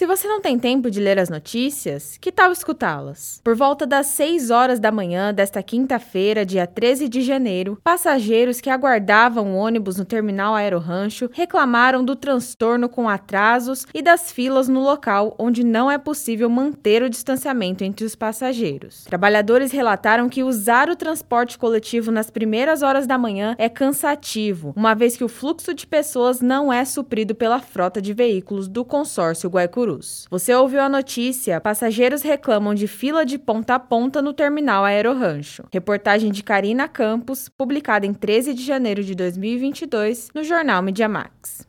Se você não tem tempo de ler as notícias, que tal escutá-las? Por volta das 6 horas da manhã desta quinta-feira, dia 13 de janeiro, passageiros que aguardavam o ônibus no terminal Aerorancho reclamaram do transtorno com atrasos e das filas no local onde não é possível manter o distanciamento entre os passageiros. Trabalhadores relataram que usar o transporte coletivo nas primeiras horas da manhã é cansativo, uma vez que o fluxo de pessoas não é suprido pela frota de veículos do consórcio Guaicuru. Cruz. Você ouviu a notícia? Passageiros reclamam de fila de ponta a ponta no terminal Aerorancho. Reportagem de Karina Campos, publicada em 13 de janeiro de 2022 no jornal Mediamax.